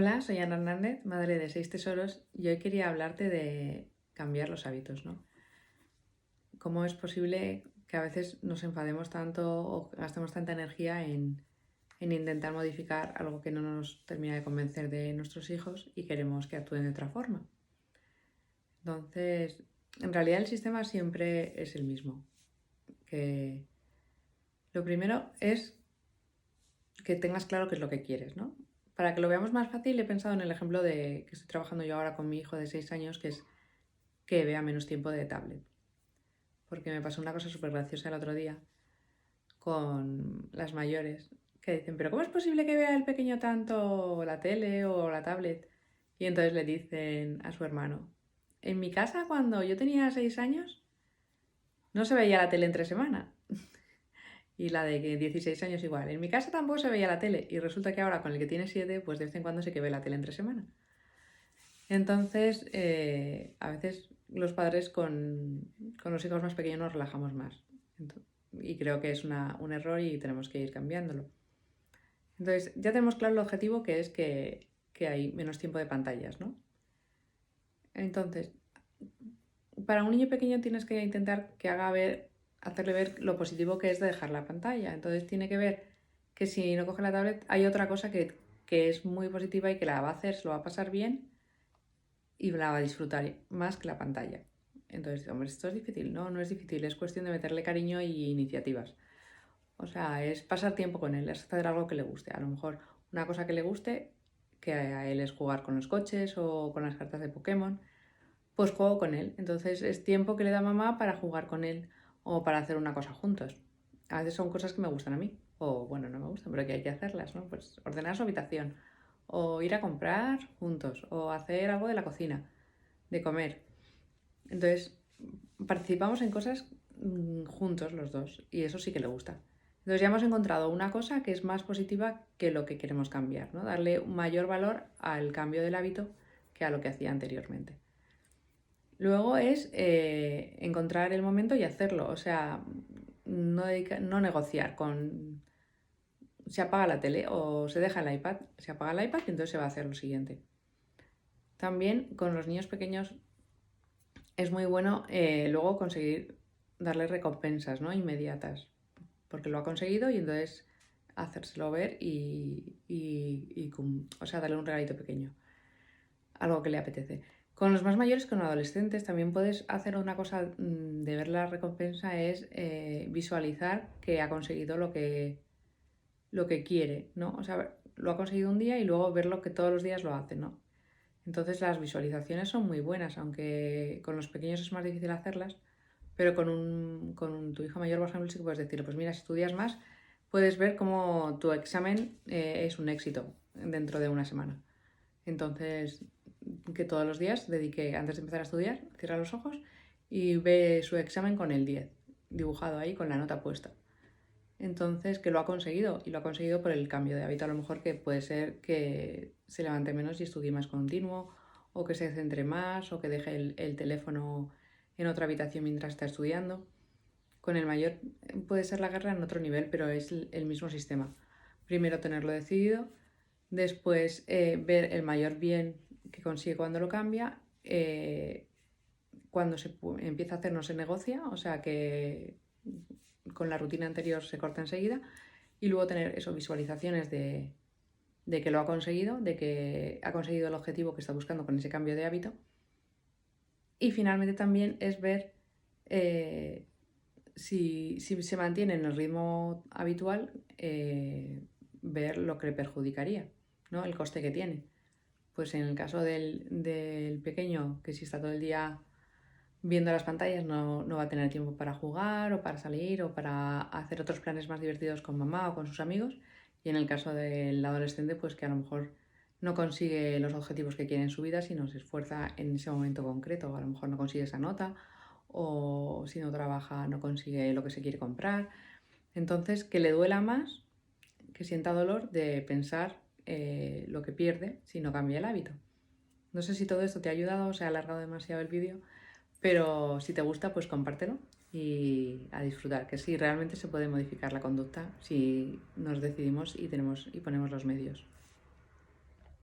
Hola, soy Ana Hernández, madre de seis tesoros, y hoy quería hablarte de cambiar los hábitos, ¿no? ¿Cómo es posible que a veces nos enfademos tanto o gastemos tanta energía en, en intentar modificar algo que no nos termina de convencer de nuestros hijos y queremos que actúen de otra forma? Entonces, en realidad el sistema siempre es el mismo. Que lo primero es que tengas claro qué es lo que quieres, ¿no? Para que lo veamos más fácil, he pensado en el ejemplo de que estoy trabajando yo ahora con mi hijo de 6 años, que es que vea menos tiempo de tablet. Porque me pasó una cosa súper graciosa el otro día con las mayores, que dicen, pero ¿cómo es posible que vea el pequeño tanto la tele o la tablet? Y entonces le dicen a su hermano, en mi casa cuando yo tenía 6 años no se veía la tele entre semana y la de 16 años igual. En mi casa tampoco se veía la tele y resulta que ahora con el que tiene 7, pues de vez en cuando sí que ve la tele entre semana. Entonces, eh, a veces los padres con, los hijos más pequeños nos relajamos más. y creo que es un error y tenemos que ir cambiándolo. Entonces, ya tenemos claro el objetivo que es que, que hay menos tiempo de pantallas, ¿no? Entonces, para un niño pequeño tienes que intentar que haga ver hacerle ver lo positivo que es de dejar la pantalla. Entonces tiene que ver que si no coge la tablet hay otra cosa que, es muy positiva y que la va a hacer, se lo va a pasar bien y la va a disfrutar más que la pantalla. Entonces, hombre, esto es difícil. No, no es difícil, es cuestión de meterle cariño y iniciativas. O sea, es pasar tiempo con él, es hacer algo que le guste. A lo mejor una cosa que le guste, que a él es jugar con los coches o con las cartas de Pokémon, pues juego con él. Entonces es tiempo que le da mamá para jugar con él o para hacer una cosa juntos. A veces son cosas que me gustan a mí, o bueno, no me gustan, pero que hay que hacerlas, ¿no? Pues ordenar su habitación, o ir a comprar juntos, o hacer algo de la cocina, de comer. Entonces, participamos en cosas mm, juntos los dos, y eso sí que le gusta. Entonces ya hemos encontrado una cosa que es más positiva que lo que queremos cambiar, ¿no? Darle mayor valor al cambio del hábito que a lo que hacía anteriormente. Luego es eh, encontrar el momento y hacerlo, o sea, no, no negociar con se apaga la tele o se deja el iPad, se apaga el iPad y entonces se va a hacer lo siguiente. También con los niños pequeños es muy bueno eh, luego conseguir darle recompensas ¿no? inmediatas, porque lo ha conseguido y entonces hacérselo ver y, y, o sea, darle un regalito pequeño, algo que le apetece. Con los más mayores, con adolescentes, también puedes hacer una cosa mm, de ver la recompensa, es eh, visualizar que ha conseguido lo que, lo que quiere, ¿no? O sea, lo ha conseguido un día y luego verlo que todos los días lo hace, ¿no? Entonces las visualizaciones son muy buenas, aunque con los pequeños es más difícil hacerlas, pero con, un, con tu hijo mayor, por ejemplo, sí que puedes decirle, pues mira, si estudias más, puedes ver cómo tu examen eh, es un éxito dentro de una semana. Entonces, que todos los días dedique, antes de empezar a estudiar, cierra los ojos y ve su examen con el 10, dibujado ahí con la nota puesta. Entonces, que lo ha conseguido y lo ha conseguido por el cambio de hábito. A lo mejor que puede ser que se levante menos y estudie más continuo, o que se centre más, o que deje el, teléfono en otra habitación mientras está estudiando. Con el mayor puede ser la guerra en otro nivel, pero es el mismo sistema. Primero tenerlo decidido, después eh, ver el mayor bien que consigue cuando lo cambia, eh, cuando se empieza a hacer no se negocia, o sea que con la rutina anterior se corta enseguida, y luego tener eso, visualizaciones de, que lo ha conseguido, de que ha conseguido el objetivo que está buscando con ese cambio de hábito. Y finalmente también es ver eh, si, se mantiene en el ritmo habitual, eh, ver lo que le perjudicaría, ¿no? el coste que tiene pues en el caso del, pequeño, que si está todo el día viendo las pantallas no, va a tener tiempo para jugar o para salir o para hacer otros planes más divertidos con mamá o con sus amigos. Y en el caso del adolescente, pues que a lo mejor no consigue los objetivos que quiere en su vida, sino se esfuerza en ese momento concreto. A lo mejor no consigue esa nota o si no trabaja no consigue lo que se quiere comprar. Entonces, que le duela más, que sienta dolor de pensar eh, lo que pierde si no cambia el hábito. No sé si todo esto te ha ayudado o se ha alargado demasiado el vídeo, pero si te gusta, pues compártelo y a disfrutar, que sí, realmente se puede modificar la conducta si nos decidimos y, tenemos, y ponemos los medios.